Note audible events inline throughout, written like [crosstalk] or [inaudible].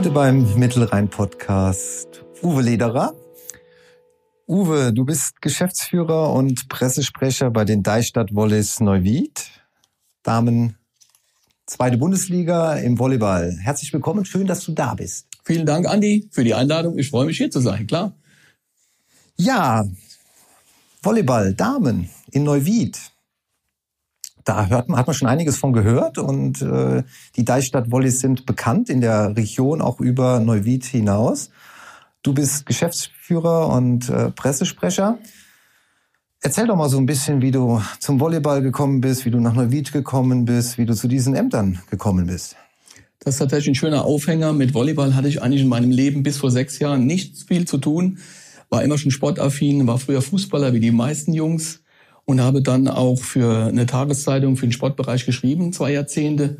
Heute beim Mittelrhein-Podcast Uwe Lederer. Uwe, du bist Geschäftsführer und Pressesprecher bei den Deichstadt Wollis Neuwied. Damen zweite Bundesliga im Volleyball. Herzlich willkommen, schön, dass du da bist. Vielen Dank, Andi, für die Einladung. Ich freue mich, hier zu sein, klar. Ja, Volleyball, Damen in Neuwied da hört man, hat man schon einiges von gehört und äh, die Deichstadt Wollis sind bekannt in der Region auch über Neuwied hinaus. Du bist Geschäftsführer und äh, Pressesprecher. Erzähl doch mal so ein bisschen, wie du zum Volleyball gekommen bist, wie du nach Neuwied gekommen bist, wie du zu diesen Ämtern gekommen bist. Das ist tatsächlich ein schöner Aufhänger. Mit Volleyball hatte ich eigentlich in meinem Leben bis vor sechs Jahren nichts viel zu tun. War immer schon sportaffin, war früher Fußballer wie die meisten Jungs und habe dann auch für eine Tageszeitung für den Sportbereich geschrieben, zwei Jahrzehnte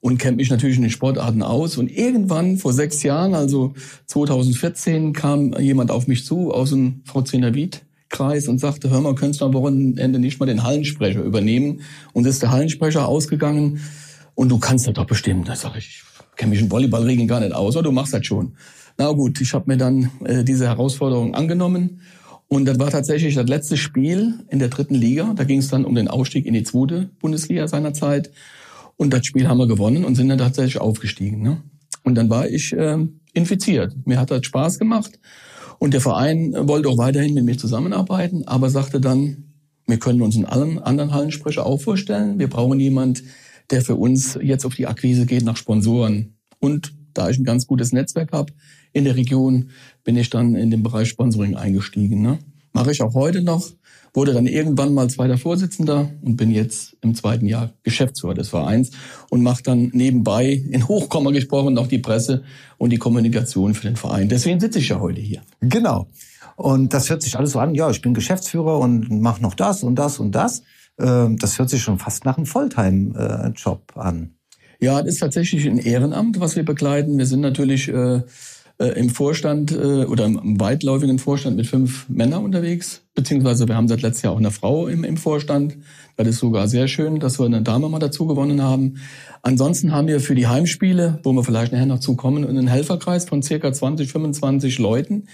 und kennt mich natürlich in den Sportarten aus. Und irgendwann vor sechs Jahren, also 2014, kam jemand auf mich zu aus dem VC Navid. Kreis und sagte, hör mal, könntest du am Wochenende nicht mal den Hallensprecher übernehmen? Und ist der Hallensprecher ausgegangen und du kannst das doch bestimmt. Da sage ich, ich kenne mich in Volleyballregeln gar nicht aus, aber du machst das schon. Na gut, ich habe mir dann äh, diese Herausforderung angenommen und das war tatsächlich das letzte Spiel in der dritten Liga. Da ging es dann um den Aufstieg in die zweite Bundesliga seinerzeit. Und das Spiel haben wir gewonnen und sind dann tatsächlich aufgestiegen. Ne? Und dann war ich äh, infiziert. Mir hat das Spaß gemacht. Und der Verein wollte auch weiterhin mit mir zusammenarbeiten, aber sagte dann, wir können uns in allen anderen Hallensprecher auch vorstellen. Wir brauchen jemand, der für uns jetzt auf die Akquise geht nach Sponsoren. Und da ich ein ganz gutes Netzwerk habe in der Region, bin ich dann in den Bereich Sponsoring eingestiegen. Ne? Mache ich auch heute noch. Wurde dann irgendwann mal zweiter Vorsitzender und bin jetzt im zweiten Jahr Geschäftsführer des Vereins und mache dann nebenbei in Hochkomma gesprochen noch die Presse und die Kommunikation für den Verein. Deswegen sitze ich ja heute hier. Genau. Und das hört sich alles so an, ja, ich bin Geschäftsführer und mache noch das und das und das. Ähm, das hört sich schon fast nach einem Volltime-Job an. Ja, das ist tatsächlich ein Ehrenamt, was wir begleiten. Wir sind natürlich äh, äh, im Vorstand äh, oder im weitläufigen Vorstand mit fünf Männern unterwegs, beziehungsweise wir haben seit letztes Jahr auch eine Frau im, im Vorstand. Das ist sogar sehr schön, dass wir eine Dame mal dazu gewonnen haben. Ansonsten haben wir für die Heimspiele, wo wir vielleicht nachher noch zukommen, einen Helferkreis von circa 20, 25 Leuten,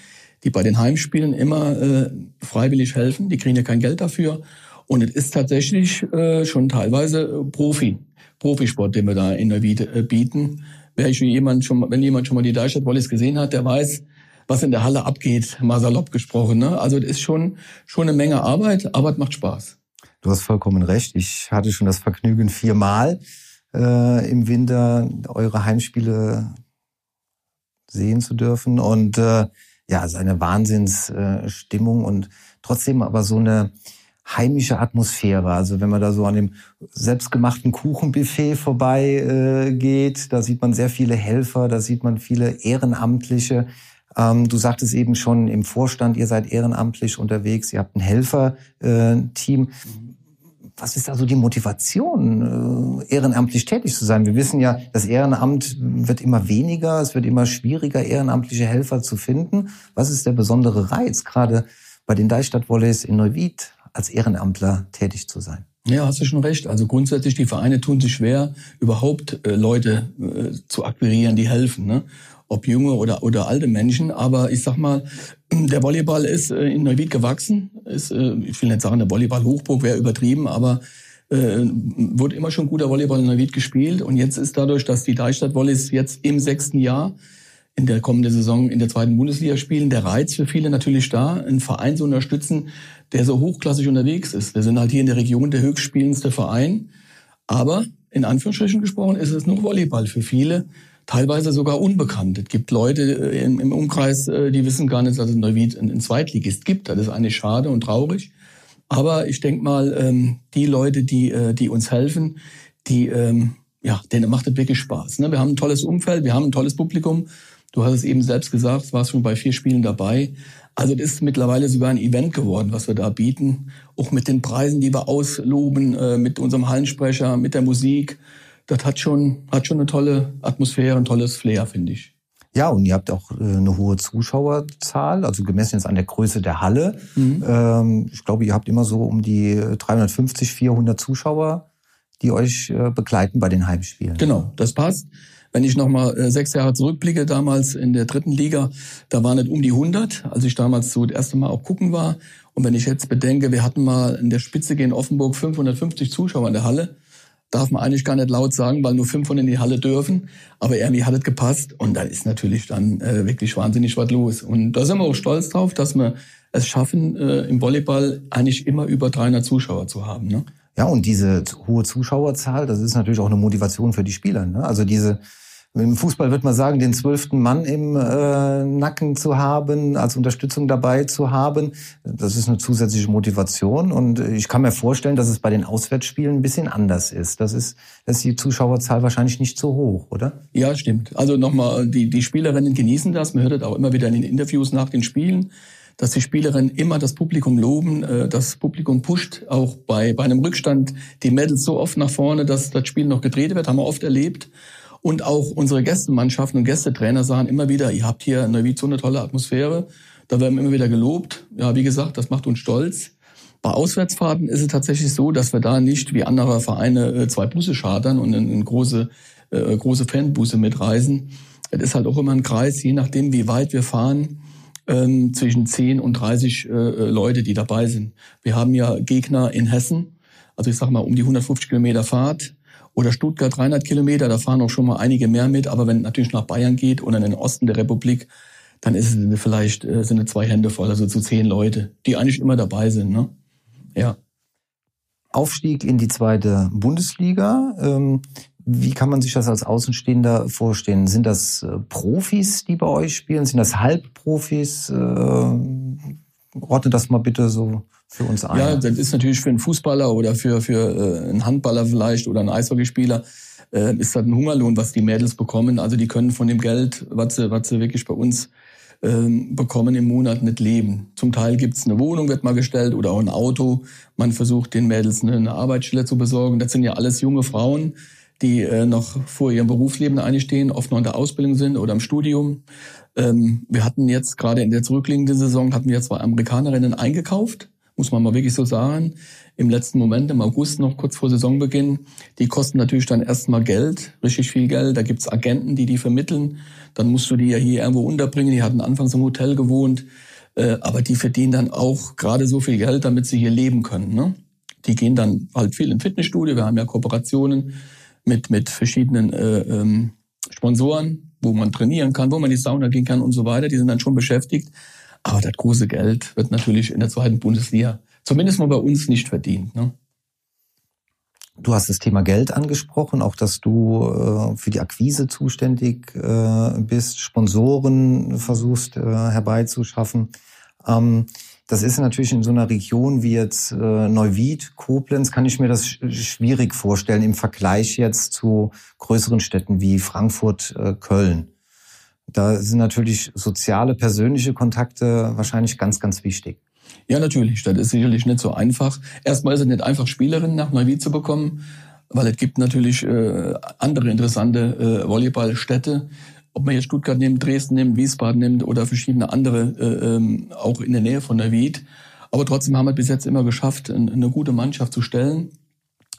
die bei den Heimspielen immer äh, freiwillig helfen. Die kriegen ja kein Geld dafür. Und es ist tatsächlich äh, schon teilweise Profi, Profisport, den wir da in der Wiede äh, bieten wer jemand schon, wenn jemand schon mal die Deichstadt Wallis gesehen hat, der weiß, was in der Halle abgeht, mal salopp gesprochen. Ne? Also das ist schon, schon eine Menge Arbeit, aber es macht Spaß. Du hast vollkommen recht. Ich hatte schon das Vergnügen, viermal äh, im Winter eure Heimspiele sehen zu dürfen. Und äh, ja, es ist eine Wahnsinnsstimmung äh, und trotzdem aber so eine heimische Atmosphäre. Also wenn man da so an dem selbstgemachten Kuchenbuffet vorbei äh, da sieht man sehr viele Helfer, da sieht man viele Ehrenamtliche. Ähm, du sagtest eben schon im Vorstand, ihr seid ehrenamtlich unterwegs, ihr habt ein Helferteam. Äh, Was ist also die Motivation, äh, ehrenamtlich tätig zu sein? Wir wissen ja, das Ehrenamt wird immer weniger, es wird immer schwieriger, ehrenamtliche Helfer zu finden. Was ist der besondere Reiz, gerade bei den Deichstadt-Volleys in Neuwied als Ehrenamtler tätig zu sein. Ja, hast du schon recht. Also grundsätzlich, die Vereine tun sich schwer, überhaupt äh, Leute äh, zu akquirieren, die helfen. Ne? Ob junge oder, oder alte Menschen. Aber ich sag mal, [clears throat] der Volleyball ist äh, in Neuwied gewachsen. Ist, äh, ich will nicht sagen, der Volleyball-Hochburg wäre übertrieben, aber äh, wurde immer schon guter Volleyball in Neuwied gespielt. Und jetzt ist dadurch, dass die Deichstadt Volleys jetzt im sechsten Jahr in der kommenden Saison in der zweiten Bundesliga spielen, der Reiz für viele natürlich da, einen Verein zu unterstützen, der so hochklassig unterwegs ist. Wir sind halt hier in der Region der höchstspielendste Verein, aber in Anführungsstrichen gesprochen ist es nur Volleyball für viele, teilweise sogar unbekannt. Es gibt Leute äh, im, Umkreis, äh, die wissen gar nicht, dass es Neuwied einen Zweitligist gibt. Das ist eigentlich schade und traurig. Aber ich denke mal, ähm, die Leute, die, äh, die uns helfen, die, ähm, ja, denen macht es wirklich Spaß. Ne? Wir haben ein tolles Umfeld, wir haben ein tolles Publikum Du hast es eben selbst gesagt, warst schon bei vier Spielen dabei. Also das ist mittlerweile sogar ein Event geworden, was wir da bieten. Auch mit den Preisen, die wir ausloben, äh, mit unserem Hallensprecher, mit der Musik. Das hat schon, hat schon eine tolle Atmosphäre, ein tolles Flair, finde ich. Ja, und ihr habt auch äh, eine hohe Zuschauerzahl, also gemessen jetzt an der Größe der Halle. Mhm. Ähm, ich glaube, ihr habt immer so um die 350, 400 Zuschauer, die euch äh, begleiten bei den Heimspielen. Genau, das passt. Wenn ich nochmal äh, sechs Jahre zurückblicke, damals in der dritten Liga, da waren es um die 100, als ich damals so das erste Mal auch gucken war. Und wenn ich jetzt bedenke, wir hatten mal in der Spitze gegen Offenburg 550 Zuschauer in der Halle, darf man eigentlich gar nicht laut sagen, weil nur 500 in die Halle dürfen. Aber irgendwie hat es gepasst und da ist natürlich dann äh, wirklich wahnsinnig was los. Und da sind wir auch stolz drauf, dass wir es schaffen, äh, im Volleyball eigentlich immer über 300 Zuschauer zu haben. Ne? Ja, und diese hohe Zuschauerzahl, das ist natürlich auch eine Motivation für die Spieler. Ne? Also diese im Fußball wird man sagen, den zwölften Mann im äh, Nacken zu haben, als Unterstützung dabei zu haben, das ist eine zusätzliche Motivation. Und ich kann mir vorstellen, dass es bei den Auswärtsspielen ein bisschen anders ist. Das ist, das ist die Zuschauerzahl wahrscheinlich nicht so hoch, oder? Ja, stimmt. Also nochmal, die, die Spielerinnen genießen das. Man hört das auch immer wieder in den Interviews nach den Spielen dass die Spielerinnen immer das Publikum loben, äh, das Publikum pusht auch bei, bei einem Rückstand die Mädels so oft nach vorne, dass das Spiel noch gedreht wird, haben wir oft erlebt. Und auch unsere Gästemannschaften und Gästetrainer sagen immer wieder, ihr habt hier in Neuwied so eine tolle Atmosphäre. Da werden wir immer wieder gelobt. Ja, wie gesagt, das macht uns stolz. Bei Auswärtsfahrten ist es tatsächlich so, dass wir da nicht wie andere Vereine äh, zwei Busse chartern und in, große, äh, große Fanbusse mitreisen. Es ist halt auch immer ein Kreis, je nachdem, wie weit wir fahren, ähm, zwischen 10 und 30 äh, Leute, die dabei sind. Wir haben ja Gegner in Hessen, also ich sag mal um die 150 Kilometer Fahrt oder Stuttgart 300 Kilometer, da fahren auch schon mal einige mehr mit. Aber wenn natürlich nach Bayern geht oder in den Osten der Republik, dann ist es vielleicht äh, sind es zwei Hände voll, also zu zehn Leute, die eigentlich immer dabei sind. Ne? Ja. Aufstieg in die zweite Bundesliga. Ähm, wie kann man sich das als Außenstehender vorstellen? Sind das äh, Profis, die bei euch spielen? Sind das Halbprofis? Äh, ordne das mal bitte so für uns ein. Ja, das ist natürlich für einen Fußballer oder für, für äh, einen Handballer vielleicht oder einen Eishockeyspieler ist das ein Hungerlohn, was die Mädels bekommen. Also die können von dem Geld, was sie, was sie wirklich bei uns ähm, bekommen im Monat nicht leben. Zum Teil gibt's eine Wohnung, wird mal gestellt, oder auch ein Auto. Man versucht den Mädels eine Arbeitsstelle zu besorgen. Das sind ja alles junge Frauen, die äh, noch vor ihrem Berufsleben einstehen, oft noch in der Ausbildung sind oder im Studium. Ähm, wir hatten jetzt gerade in der zurückliegenden Saison hatten wir zwei Amerikanerinnen eingekauft muss man mal wirklich so sagen, im letzten Moment, im August noch kurz vor Saisonbeginn. Die kosten natürlich dann erstmal Geld, richtig viel Geld. Da gibt's Agenten, die die vermitteln. Dann musst du die ja hier irgendwo unterbringen. Die hatten anfangs im Hotel gewohnt. Äh, aber die verdienen dann auch gerade so viel Geld, damit sie hier leben können. Ne? Die gehen dann halt viel in Fitnessstudio. Wir haben ja Kooperationen mit, mit verschiedenen äh, ähm, Sponsoren, wo man trainieren kann, wo man in die Sauna gehen kann und so weiter. Die sind dann schon beschäftigt. Aber das große Geld wird natürlich in der zweiten Bundesliga zumindest mal bei uns nicht verdient. Ne? Du hast das Thema Geld angesprochen, auch dass du äh, für die Akquise zuständig äh, bist, Sponsoren versuchst äh, herbeizuschaffen. Ähm, das ist natürlich in so einer Region wie jetzt äh, Neuwied, Koblenz, kann ich mir das schwierig vorstellen im Vergleich jetzt zu größeren Städten wie Frankfurt, äh, Köln. Da sind natürlich soziale, persönliche Kontakte wahrscheinlich ganz, ganz wichtig. Ja, natürlich. Das ist sicherlich nicht so einfach. Erstmal ist es nicht einfach, Spielerinnen nach Neuwied zu bekommen, weil es gibt natürlich äh, andere interessante Volleyballstädte. Ob man jetzt Stuttgart nimmt, Dresden nimmt, Wiesbaden nimmt oder verschiedene andere, äh, ähm, auch in der Nähe von Neuwied. Aber trotzdem haben wir bis jetzt immer geschafft, eine gute Mannschaft zu stellen.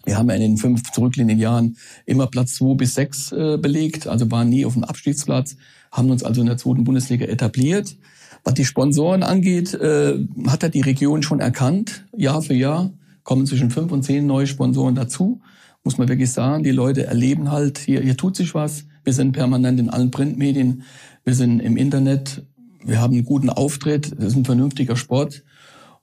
Wir haben in den fünf zurückliegenden Jahren immer Platz zwei bis sechs äh, belegt, also waren nie auf dem Abstiegsplatz haben uns also in der zweiten Bundesliga etabliert. Was die Sponsoren angeht, äh, hat er die Region schon erkannt. Jahr für Jahr kommen zwischen fünf und zehn neue Sponsoren dazu. Muss man wirklich sagen, die Leute erleben halt, hier, hier tut sich was. Wir sind permanent in allen Printmedien, wir sind im Internet, wir haben einen guten Auftritt, das ist ein vernünftiger Sport.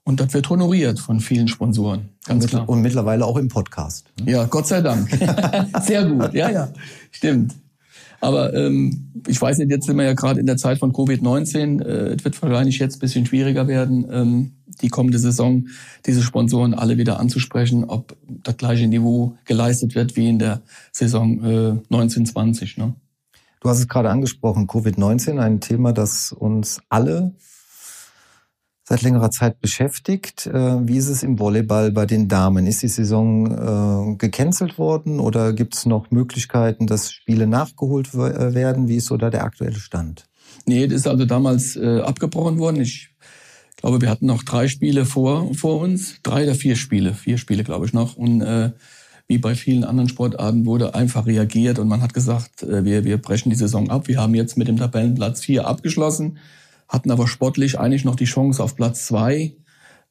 Und das wird honoriert von vielen Sponsoren, ganz und klar. Und mittlerweile auch im Podcast. Ne? Ja, Gott sei Dank. [laughs] Sehr gut, ja, ja, stimmt. Aber ähm, ich weiß nicht, jetzt sind wir ja gerade in der Zeit von Covid-19. Äh, es wird wahrscheinlich jetzt ein bisschen schwieriger werden, ähm, die kommende Saison diese Sponsoren alle wieder anzusprechen, ob das gleiche Niveau geleistet wird wie in der Saison äh, 1920. Ne? Du hast es gerade angesprochen, Covid-19, ein Thema, das uns alle seit längerer Zeit beschäftigt. Äh, wie ist es im Volleyball bei den Damen? Ist die Saison äh, gecancelt worden oder gibt es noch Möglichkeiten, dass Spiele nachgeholt äh, werden? Wie ist so da der aktuelle Stand? Nee, das ist also damals äh, abgebrochen worden. Ich glaube, wir hatten noch drei Spiele vor, vor uns. Drei oder vier Spiele. Vier Spiele, glaube ich, noch. Und äh, wie bei vielen anderen Sportarten wurde einfach reagiert und man hat gesagt, äh, wir, wir brechen die Saison ab. Wir haben jetzt mit dem Tabellenplatz 4 abgeschlossen, hatten aber sportlich eigentlich noch die Chance auf Platz 2.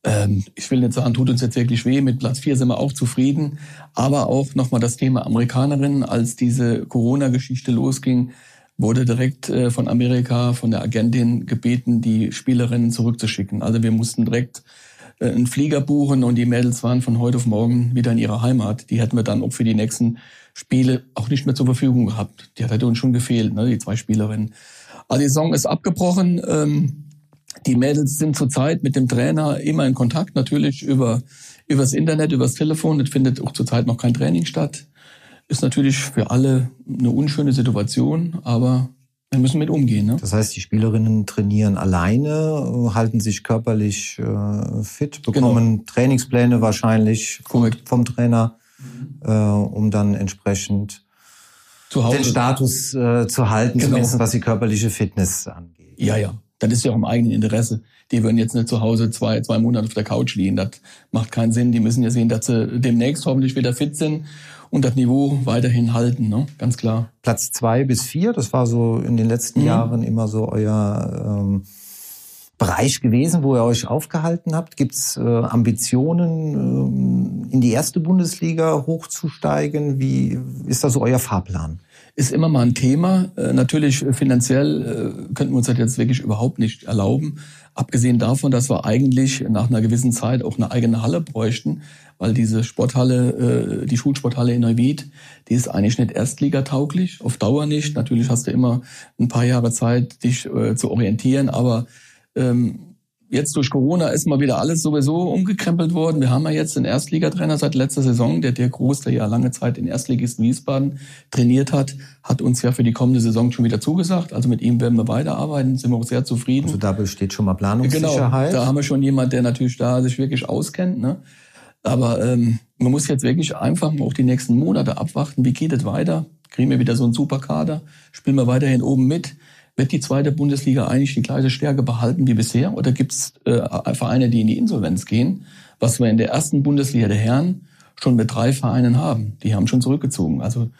Ähm, ich will nicht sagen, tut uns jetzt wirklich weh, mit Platz 4 sind wir auch zufrieden. Aber auch nochmal das Thema Amerikanerinnen, als diese Corona-Geschichte losging, wurde direkt äh, von Amerika, von der Agentin gebeten, die Spielerinnen zurückzuschicken. Also wir mussten direkt äh, einen Flieger buchen und die Mädels waren von heute auf morgen wieder in ihrer Heimat. Die hätten wir dann auch für die nächsten Spiele auch nicht mehr zur Verfügung gehabt. Die hätte uns schon gefehlt, ne, die zwei Spielerinnen. Also die Saison ist abgebrochen. Ähm, die Mädels sind zurzeit mit dem Trainer immer in Kontakt, natürlich über übers Internet, übers Telefon. Es findet auch zurzeit noch kein Training statt. Ist natürlich für alle eine unschöne Situation, aber wir müssen mit umgehen. Ne? Das heißt, die Spielerinnen trainieren alleine, halten sich körperlich äh, fit, bekommen genau. Trainingspläne wahrscheinlich Korrekt. vom Trainer, mhm. äh, um dann entsprechend den Status äh, zu halten, genau. zumindest was die körperliche Fitness angeht. Ja, ja. Das ist ja auch im eigenen Interesse. Die würden jetzt nicht zu Hause zwei, zwei Monate auf der Couch liegen. Das macht keinen Sinn. Die müssen ja sehen, dass sie demnächst hoffentlich wieder fit sind und das Niveau weiterhin halten, ne? ganz klar. Platz zwei bis vier, das war so in den letzten mhm. Jahren immer so euer ähm, Bereich gewesen, wo ihr euch aufgehalten habt. Gibt es äh, Ambitionen, ähm, in die erste Bundesliga hochzusteigen? Wie ist da so euer Fahrplan? ist immer mal ein Thema. Äh, natürlich äh, finanziell äh, könnten wir uns das jetzt wirklich überhaupt nicht erlauben. Abgesehen davon, dass wir eigentlich nach einer gewissen Zeit auch eine eigene Halle bräuchten, weil diese Sporthalle, äh, die Schulsporthalle in Neuwied, die ist eigentlich nicht erstligatauglich, auf Dauer nicht. Natürlich hast du immer ein paar Jahre Zeit, dich äh, zu orientieren, aber ähm, jetzt durch Corona ist mal wieder alles sowieso umgekrempelt worden. Wir haben ja jetzt einen Erstligatrainer seit letzter Saison, der der Groß, der ja lange Zeit in Erstligisten Wiesbaden trainiert hat, hat uns ja für die kommende Saison schon wieder zugesagt. Also mit ihm werden wir weiterarbeiten, sind wir auch sehr zufrieden. Also da besteht schon mal Planungssicherheit. Genau, da haben wir schon jemand, der natürlich da sich wirklich auskennt. Ne? Aber ähm, man muss jetzt wirklich einfach mal auch die nächsten Monate abwarten. Wie geht es weiter? Kriegen wir wieder so einen Superkader? Spielen wir weiterhin oben mit? Wird die zweite Bundesliga eigentlich die gleiche Stärke behalten wie bisher? Oder gibt es äh, Vereine, die in die Insolvenz gehen? Was wir in der ersten Bundesliga der Herren schon mit drei Vereinen haben. Die haben schon zurückgezogen. Also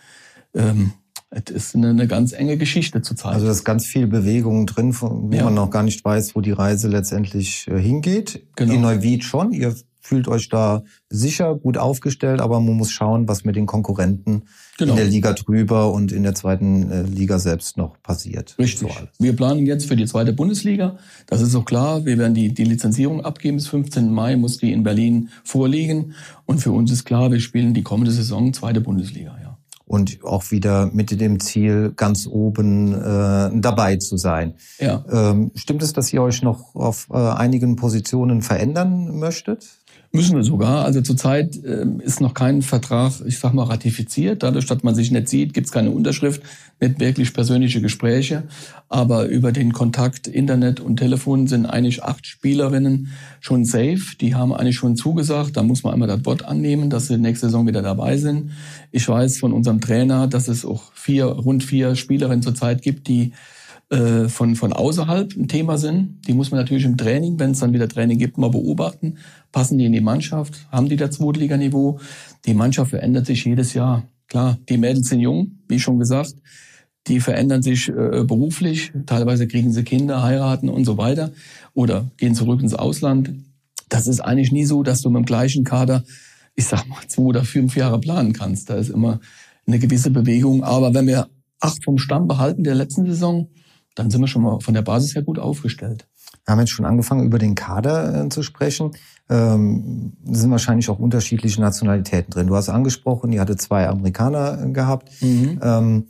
ähm, es ist eine, eine ganz enge Geschichte zurzeit. Also da ist ganz viel Bewegung drin, wo ja. man noch gar nicht weiß, wo die Reise letztendlich äh, hingeht. Genau. In Neuwied schon. Ihr fühlt euch da sicher, gut aufgestellt, aber man muss schauen, was mit den Konkurrenten genau. in der Liga drüber und in der zweiten äh, Liga selbst noch passiert. Richtig. So wir planen jetzt für die zweite Bundesliga. Das ist auch klar. Wir werden die, die Lizenzierung abgeben. Bis 15. Mai muss die in Berlin vorliegen. Und für uns ist klar, wir spielen die kommende Saison zweite Bundesliga, ja und auch wieder mit dem Ziel, ganz oben äh, dabei zu sein. Ja. Ähm, stimmt es, dass ihr euch noch auf äh, einigen Positionen verändern möchtet? Müssen wir sogar. Also zurzeit äh, ist noch kein Vertrag, ich sag mal, ratifiziert. Dadurch, dass man sich nicht sieht, gibt es keine Unterschrift, nicht wirklich persönliche Gespräche. Aber über den Kontakt Internet und Telefon sind eigentlich acht Spielerinnen schon safe. Die haben eigentlich schon zugesagt. Da muss man einmal das Wort annehmen, dass sie nächste Saison wieder dabei sind. Ich weiß von unserem Trainer, dass es auch vier, rund vier Spielerinnen zurzeit gibt, die äh, von, von außerhalb ein Thema sind. Die muss man natürlich im Training, wenn es dann wieder Training gibt, mal beobachten. Passen die in die Mannschaft? Haben die das Zweitliganiveau? Die Mannschaft verändert sich jedes Jahr. Klar, die Mädels sind jung, wie schon gesagt. Die verändern sich äh, beruflich. Teilweise kriegen sie Kinder, heiraten und so weiter. Oder gehen zurück ins Ausland. Das ist eigentlich nie so, dass du mit dem gleichen Kader, ich sag mal, zwei oder fünf Jahre planen kannst. Da ist immer eine gewisse Bewegung. Aber wenn wir acht vom Stamm behalten der letzten Saison, dann sind wir schon mal von der Basis her gut aufgestellt. Wir haben jetzt schon angefangen, über den Kader äh, zu sprechen. Ähm, sind wahrscheinlich auch unterschiedliche Nationalitäten drin. Du hast angesprochen, ihr hatte zwei Amerikaner äh, gehabt. Mhm. Ähm,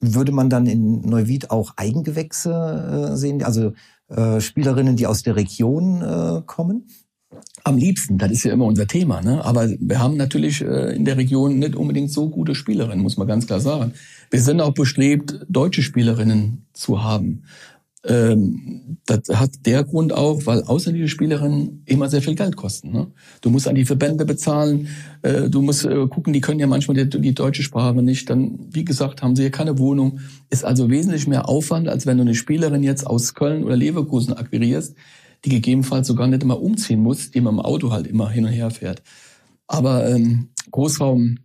würde man dann in Neuwied auch Eigengewächse äh, sehen, also äh, Spielerinnen, die aus der Region kommen? Am liebsten, das ist ja immer unser Thema. Ne? Aber wir haben natürlich äh, in der Region nicht unbedingt so gute Spielerinnen, muss man ganz klar sagen. Wir sind auch bestrebt, deutsche Spielerinnen zu haben. Ähm, das hat der Grund auch, weil ausländische Spielerinnen immer sehr viel Geld kosten. Ne? Du musst an die Verbände bezahlen, äh, du musst äh, gucken, die können ja manchmal die, die, deutsche Sprache nicht. Dann, wie gesagt, haben sie ja keine Wohnung. Ist also wesentlich mehr Aufwand, als wenn du eine Spielerin jetzt aus Köln oder Leverkusen akquirierst die gegebenenfalls sogar nicht immer umziehen muss, die man im Auto halt immer hin und her fährt. Aber ähm, Großraum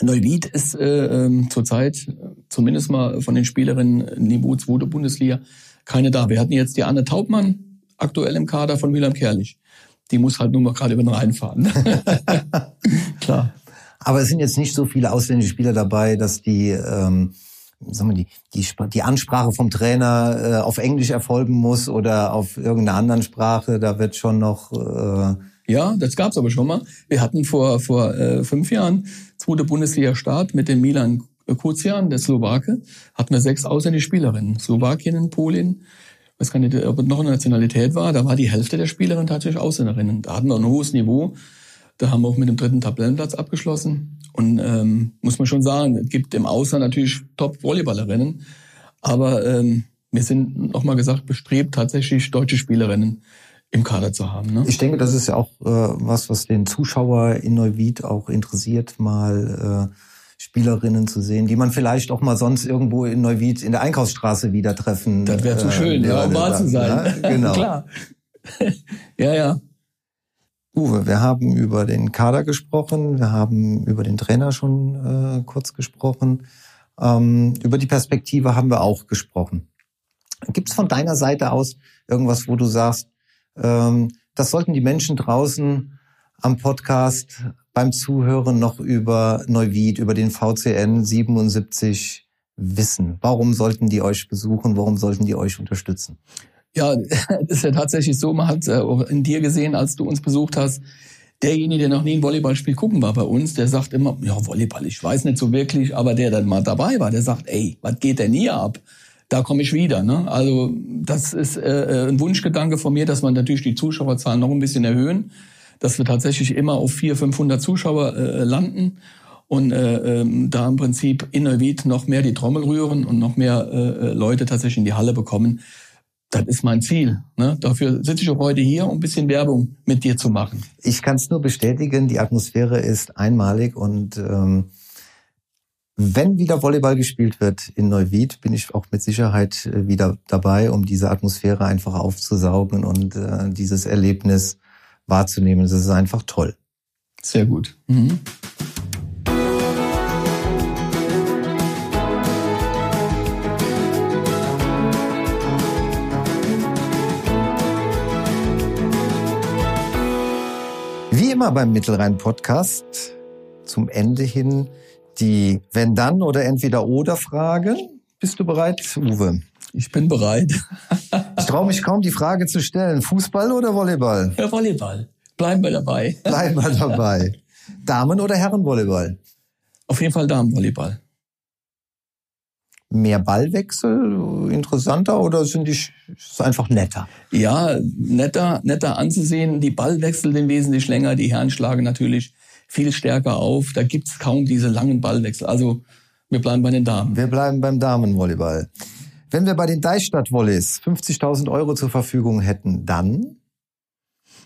Neuwied ist äh, ähm, zurzeit zumindest mal von den Spielerinnen Niveau 2. Bundesliga keine da. Wir hatten jetzt die Anne Taubmann aktuell im Kader von Wilhelm Kerlich. Die muss halt nur mal gerade über den Rhein fahren. [laughs] Klar. Aber es sind jetzt nicht so viele ausländische Spieler dabei, dass die, ähm, sagen wir, die, die, die Ansprache vom Trainer äh, auf Englisch erfolgen muss oder auf irgendeiner anderen Sprache. Da wird schon noch äh, ja, das gab's aber schon mal. Wir hatten vor, vor äh, fünf Jahren, zweite Bundesliga-Start mit dem Milan Kuzian, der Slowake, hatten wir sechs ausländische Spielerinnen. Slowakien, Polen, weiß gar nicht, ob es noch eine Nationalität war, da war die Hälfte der Spielerinnen tatsächlich Ausländerinnen. Da hatten wir ein hohes Niveau. Da haben wir auch mit dem dritten Tabellenplatz abgeschlossen. Und ähm, muss man schon sagen, es gibt im Ausland natürlich Top-Volleyballerinnen. Aber ähm, wir sind, nochmal gesagt, bestrebt, tatsächlich deutsche Spielerinnen im Kader zu haben. Ne? Ich denke, das ist ja auch äh, was, was den Zuschauer in Neuwied auch interessiert, mal äh, Spielerinnen zu sehen, die man vielleicht auch mal sonst irgendwo in Neuwied in der Einkaufsstraße wieder treffen. Das wäre zu schön, äh, ja, um wahr zu sein. Ja, genau. [laughs] Klar. [laughs] ja, ja. Uwe, wir haben über den Kader gesprochen, wir haben über den Trainer schon äh, kurz gesprochen, ähm, über die Perspektive haben wir auch gesprochen. Gibt es von deiner Seite aus irgendwas, wo du sagst, ähm, das sollten die Menschen draußen am Podcast beim Zuhören noch über Neuwied, über den VCN 77 wissen? Warum sollten die euch besuchen? Warum sollten die euch unterstützen? Ja, [laughs] das ist ja tatsächlich so. Man hat äh, auch in dir gesehen, als du uns besucht hast, derjenige, der noch nie ein Volleyballspiel gucken war bei uns, der sagt immer, ja, Volleyball, ich weiß nicht so wirklich, aber der dann mal dabei war, der sagt, ey, was geht denn hier ab? da komme ich wieder. Ne? Also das ist äh, äh, ein Wunschgedanke von mir, dass man natürlich die Zuschauerzahlen noch ein bisschen erhöhen, dass wir tatsächlich immer auf 400, 500 Zuschauer äh, landen und äh, äh, da im Prinzip in Neuwied noch mehr die Trommel rühren und noch mehr äh, äh, Leute tatsächlich in die Halle bekommen. Das ist mein Ziel. Ne? Dafür sitze ich auch heute hier, um ein bisschen Werbung mit dir zu machen. Ich kann es nur bestätigen, die Atmosphäre ist einmalig und ähm, wenn wieder Volleyball gespielt wird in Neuwied, bin ich auch mit Sicherheit äh, wieder dabei, um diese Atmosphäre einfach aufzusaugen und äh, dieses Erlebnis wahrzunehmen. Das ist einfach toll. Sehr gut. Mhm. Wie immer beim Mittelrhein-Podcast zum Ende hin die wenn dann oder entweder oder Frage. Bist du bereit, Uwe? Ich bin bereit. [laughs] ich traue mich kaum, die Frage zu stellen. Fußball oder Volleyball? Ja, Volleyball. Bleiben wir dabei. Bleiben wir dabei. [laughs] Damen- oder Herrenvolleyball? Auf jeden Fall Damenvolleyball. Mehr Ballwechsel interessanter oder sind die ist einfach netter? Ja, netter, netter anzusehen. Die Ballwechsel sind wesentlich länger. Die Herren schlagen natürlich viel stärker auf. Da gibt's kaum diese langen Ballwechsel. Also wir bleiben bei den Damen. Wir bleiben beim Damenvolleyball. Wenn wir bei den Deichstadt-Volleys 50.000 Euro zur Verfügung hätten, dann?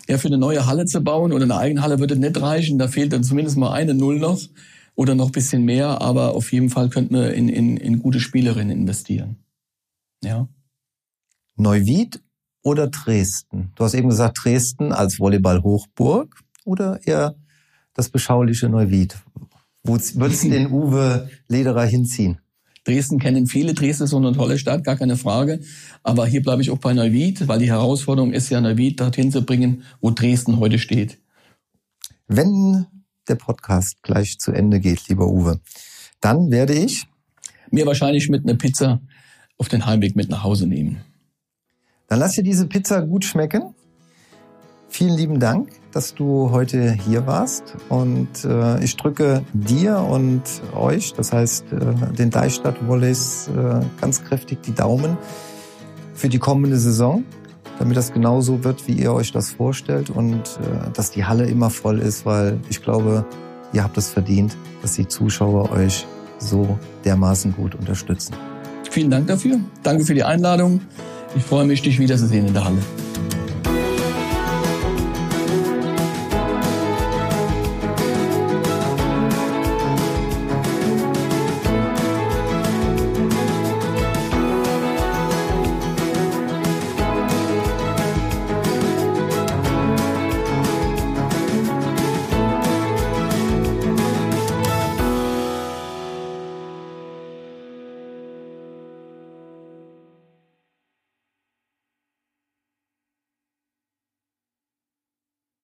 Ja, für eine neue Halle zu bauen oder eine eigene Halle würde nicht reichen. Da fehlt dann zumindest mal eine Null noch oder noch bisschen mehr. Aber auf jeden Fall könnten wir in, in, in gute Spielerinnen investieren. Ja. Neuwied oder Dresden? Du hast eben gesagt Dresden als Volleyball-Hochburg oder eher das beschauliche Neuwied? Wo würdest du den [laughs] Uwe Lederer hinziehen? Dresden kennen viele. Dresden ist so eine tolle Stadt, gar keine Frage. Aber hier bleibe ich auch bei Neuwied, weil die Herausforderung ist ja, Neuwied dorthin zu bringen, wo Dresden heute steht. Wenn der Podcast gleich zu Ende geht, lieber Uwe, dann werde ich mir wahrscheinlich mit einer Pizza auf den Heimweg mit nach Hause nehmen. Dann lass dir diese Pizza gut schmecken. Vielen lieben Dank, dass du heute hier warst und äh, ich drücke dir und euch, das heißt äh, den Deichstadt Volleys, äh, ganz kräftig die Daumen für die kommende Saison, damit das genauso wird, wie ihr euch das vorstellt und äh, dass die Halle immer voll ist, weil ich glaube, ihr habt es verdient, dass die Zuschauer euch so dermaßen gut unterstützen. Vielen Dank dafür. Danke für die Einladung. Ich freue mich, dich wiederzusehen in der Halle.